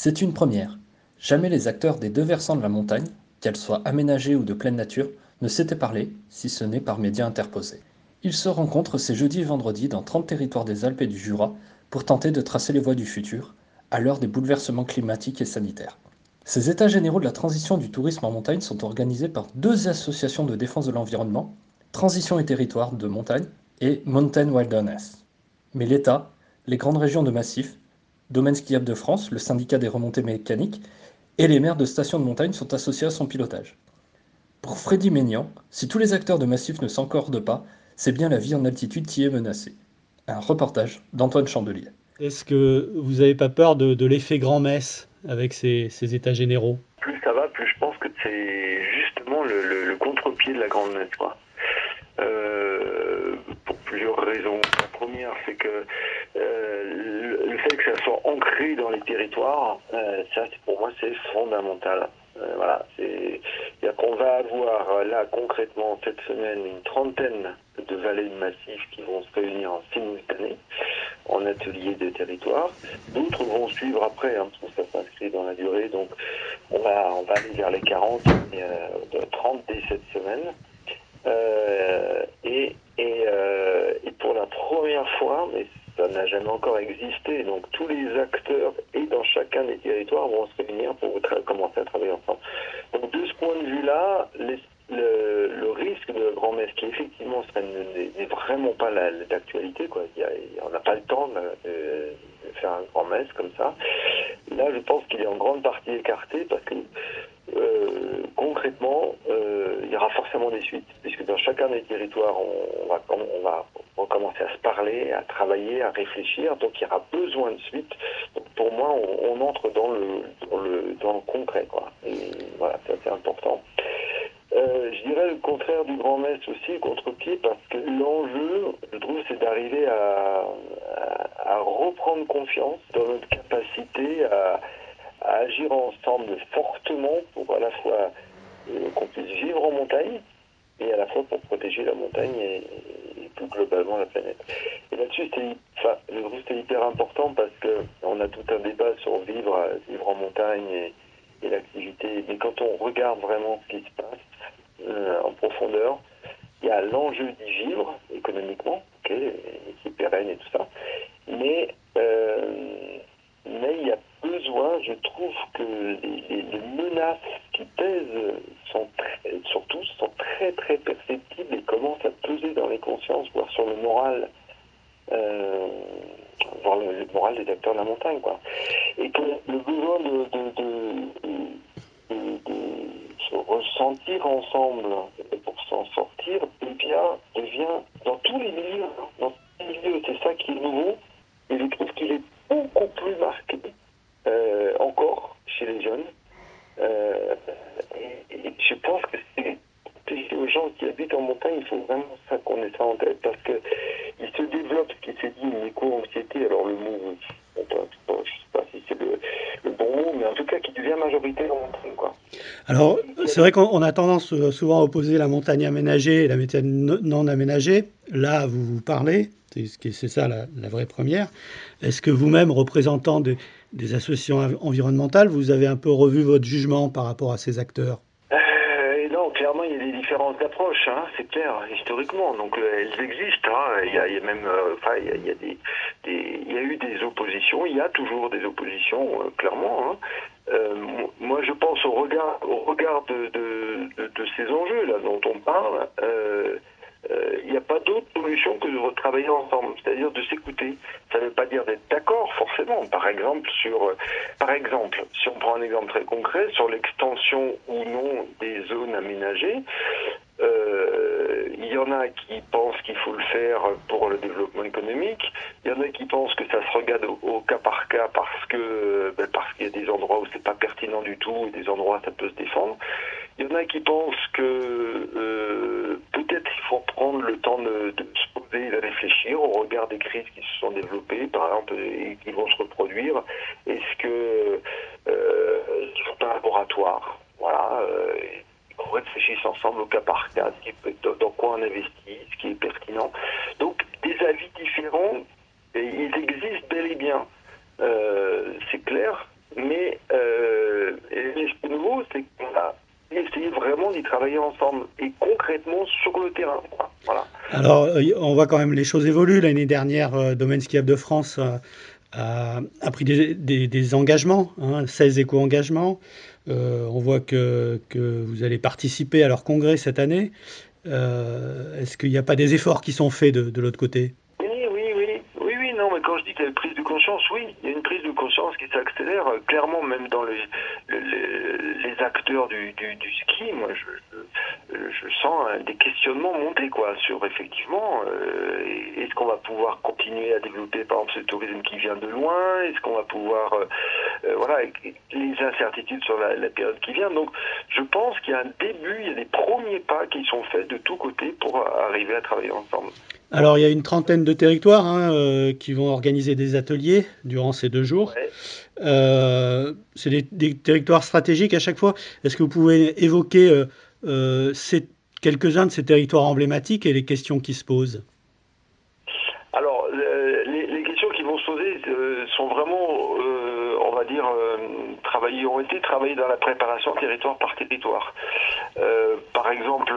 C'est une première. Jamais les acteurs des deux versants de la montagne, qu'elles soient aménagées ou de pleine nature, ne s'étaient parlé, si ce n'est par médias interposés. Ils se rencontrent ces jeudis et vendredis dans 30 territoires des Alpes et du Jura pour tenter de tracer les voies du futur, à l'heure des bouleversements climatiques et sanitaires. Ces états généraux de la transition du tourisme en montagne sont organisés par deux associations de défense de l'environnement, Transition et Territoire de Montagne et Mountain Wilderness. Mais l'État, les grandes régions de massif, Domaine skiable de France, le syndicat des remontées mécaniques et les maires de stations de montagne sont associés à son pilotage. Pour Freddy Maignan, si tous les acteurs de massif ne s'encordent pas, c'est bien la vie en altitude qui est menacée. Un reportage d'Antoine Chandelier. Est-ce que vous n'avez pas peur de, de l'effet grand-messe avec ces, ces, états généraux? Plus ça va, plus je pense que c'est justement le, le, le contre-pied de la grande-messe. Euh, pour plusieurs raisons. La première, c'est que euh, que ça soit ancré dans les territoires, euh, ça, pour moi, c'est fondamental. Euh, voilà, c'est, qu'on va avoir là concrètement cette semaine une trentaine de vallées de massifs qui vont se réunir en simultané en atelier de territoire. D'autres vont suivre après, hein, parce que ça s'inscrit dans la durée. Donc, on va, on va aller vers les 40, euh, 30 dès cette semaine. Euh, et, et, euh, et, pour la première fois, mais ça n'a jamais encore existé, donc tous les acteurs et dans chacun des territoires vont se réunir pour commencer à travailler ensemble. Donc de ce point de vue-là, le, risque de grand-messe qui effectivement n'est vraiment pas d'actualité, quoi. On n'a pas le temps de, faire un grand-messe comme ça. Là, je pense qu'il est en grande partie écarté parce que euh, concrètement, euh, il y aura forcément des suites, puisque dans chacun des territoires, on va recommencer à se parler, à travailler, à réfléchir, donc il y aura besoin de suite. Donc pour moi, on, entre dans le, dans le, concret, quoi. Et voilà, c'est important. Euh, je dirais le contraire du grand messe aussi, contre-pied, parce que l'enjeu, je trouve, c'est d'arriver à, à, reprendre confiance dans notre capacité à, à, agir ensemble fortement pour à la fois euh, qu'on puisse vivre en montagne et à la fois pour protéger la montagne et, globalement la planète. Et là-dessus, je c'est hyper important parce que on a tout un débat sur vivre, vivre en montagne et, l'activité. Mais quand on regarde vraiment ce qui se passe euh, en profondeur, il y a l'enjeu d'y vivre économiquement, ok, qui est pérenne et tout ça. Mais euh, mais il y a besoin, je trouve que les menaces pèsent sont très, sur tous sont très très perceptibles et commencent à peser dans les consciences, voire sur le moral, euh, voire le, moral des acteurs de la montagne, quoi. Et que le besoin de, de, se ressentir ensemble pour s'en sortir, eh bien, devient dans tous les milieux, dans tous les milieux, c'est ça qui est nouveau. Et je trouve qu'il est beaucoup plus marqué euh, encore chez les jeunes. Euh, et, et, je pense que c'est aux gens qui habitent en montagne, il faut vraiment ça qu'on ait ça en tête parce que il se développe ce qui se dit une éco-anxiété. Alors le mot, je ne sais pas si c'est le, bon mot, mais en tout cas qui devient majoritaire en montagne. Quoi. Alors c'est vrai qu'on a tendance euh, souvent à opposer la montagne aménagée et la montagne non aménagée. Là, vous vous parlez, c'est ça la, vraie première. Est-ce que vous-même, représentant des, associations environnementales, vous avez un peu revu votre jugement par rapport à ces acteurs? Clairement, il y a des différences d'approche, hein, c'est clair, historiquement. Donc, euh, elles existent. Hein. Il, y a, même, euh, il y a, eu des oppositions. Il y a toujours des oppositions, euh, clairement. Hein. moi, je pense au regard, au regard de, de ces enjeux là dont on parle il euh, n'y a pas d'autre solution que de retravailler ensemble, c'est-à-dire de s'écouter. Ça ne veut pas dire d'être d'accord forcément. Par exemple, sur, par exemple, si on prend un exemple très concret sur l'extension ou non des zones aménagées, euh, il y y en a qui pensent qu'il faut le faire pour le développement économique. Il y en a qui pensent que ça se regarde au, cas par cas parce que ben, parce qu'il y a des endroits où c'est pas pertinent du tout et des endroits où ça peut se défendre. Il y en a qui pensent que euh, peut-être il faut prendre le temps de, se poser et de réfléchir au regard des crises qui se sont développées, par exemple, et qui vont se reproduire. Est-ce que euh, c'est un laboratoire Voilà. Euh, qu'on réfléchisse ensemble au cas par cas, dans quoi on investit, ce qui est pertinent. Donc des avis différents, ils existent bel et bien. Euh, c'est clair, mais euh, et ce nouveau, c'est qu'on a essayé vraiment d'y travailler ensemble et concrètement sur le terrain. Voilà. Alors, euh, on voit quand même les choses évoluent. L'année dernière, euh, Domaine Skiable de France a, a, pris des, engagements, hein, 16 éco-engagements. Euh, on voit que, vous allez participer à leur congrès cette année. Euh, Est-ce qu'il n'y a pas des efforts qui sont faits de l'autre côté Oui, oui, oui, oui, oui, une prise de conscience, oui, il y a une prise de conscience qui s'accélère, euh, clairement, même dans les, les, acteurs du, du, du, ski. Moi, je, sens des questionnements monter, quoi, sur effectivement, euh, est-ce qu'on va pouvoir continuer à développer, par exemple, ce tourisme qui vient de loin Est-ce qu'on va pouvoir, euh, voilà, les incertitudes sur la, période qui vient. Donc, je pense qu'il y a un début, il y a des premiers pas qui sont faits de tous côtés pour arriver à travailler ensemble. Alors, il y a une trentaine de territoires hein, euh, qui vont organiser des ateliers durant ces deux jours. Ouais. Euh, c'est des, des, territoires stratégiques à chaque fois. Est-ce que vous pouvez évoquer euh, quelques-uns de ces territoires emblématiques et les questions qui se posent? Alors, les, les, questions qui vont se poser sont vraiment, on va dire, travaillées, ont été travaillées dans la préparation territoire par territoire. par exemple,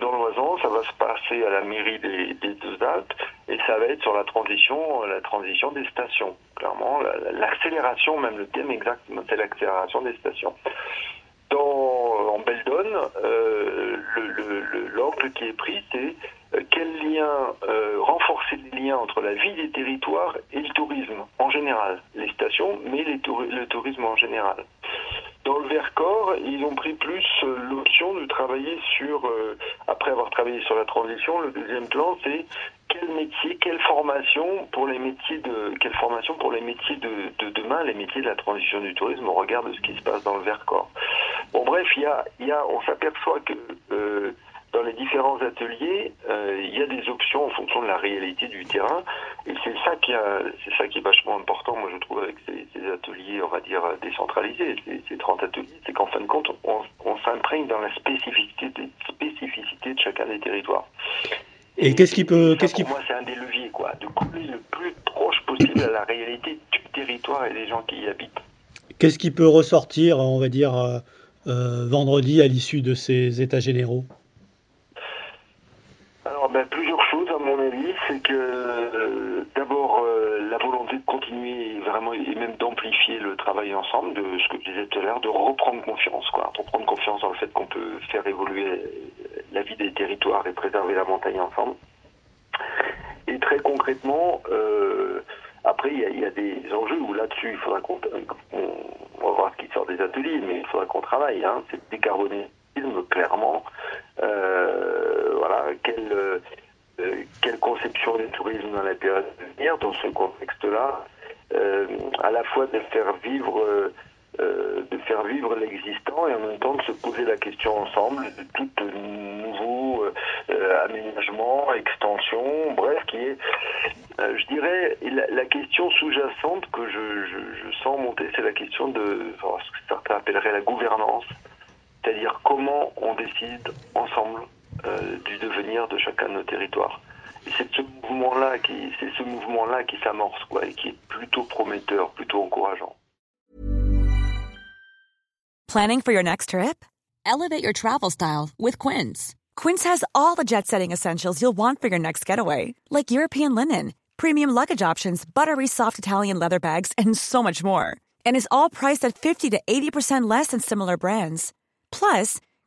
dans l'Oisan, ça va se passer à la mairie des, deux Alpes et ça va être sur la transition, la transition des stations. Clairement, l'accélération, même le thème exact, c'est l'accélération des stations. Dans, en Beldon, euh, l'angle qui est pris, c'est euh, quel lien, euh, renforcer les liens entre la vie des territoires et le tourisme en général, les stations, mais le tourisme en général. Dans le Vercors, ils ont pris plus l'option de travailler sur, euh, après avoir travaillé sur la transition, le deuxième plan, c'est quel métier, quelle formation pour les métiers de, quelle formation pour les métiers de, de, demain, les métiers de la transition du tourisme au regard de ce qui se passe dans le Vercors. Bon, bref, il y a, y a, on s'aperçoit que euh, dans les différents ateliers, euh, il y a des options en fonction de la réalité du terrain, et c'est ça qui a, c'est ça qui est vachement important, moi je trouve avec ces, ces ateliers, on va dire décentralisés, ces, ces 30 ateliers, c'est qu'en fin de compte, on, on s'imprègne dans la spécificité, des spécificité de chacun des territoires. Et, et qu'est-ce qui peut, qu'est-ce qui pour moi c'est un des leviers, quoi, de coller le plus proche possible à la réalité du territoire et des gens qui y habitent. Qu'est-ce qui peut ressortir, on va dire, euh, euh, vendredi à l'issue de ces états généraux? Ben, plusieurs choses à mon avis, c'est que euh, d'abord euh, la volonté de continuer vraiment et même d'amplifier le travail ensemble, de ce que je disais tout à l'heure, de reprendre confiance, quoi, reprendre confiance dans le fait qu'on peut faire évoluer la vie des territoires et préserver la montagne ensemble. Et très concrètement, euh, après il y, a des enjeux où là-dessus il faudra qu'on, on, va voir ce qui sort des ateliers, mais il faudra qu'on travaille, hein, c'est décarboner clairement. Quelle, euh, quelle conception du tourisme dans la période à venir, dans ce contexte-là, euh, à la fois de faire vivre euh, de faire vivre l'existant et en même temps de se poser la question ensemble de tout nouveau euh, aménagement, extension, bref, qui est, euh, je dirais, la, question sous-jacente que je, sens monter, c'est la question de ce que certains appelleraient la gouvernance c'est-à-dire comment on décide ensemble euh, du devenir de chacun de nos territoires. Et c'est ce mouvement-là qui, c'est ce mouvement-là qui s'amorce, quoi, et qui est plutôt prometteur, plutôt encourageant. Planning for your next trip? Elevate your travel style with Quince. Quince has all the jet-setting essentials you'll want for your next getaway, like European linen, premium luggage options, buttery soft Italian leather bags, and so much more. And is all priced at 50 to 80% less than similar brands. Plus,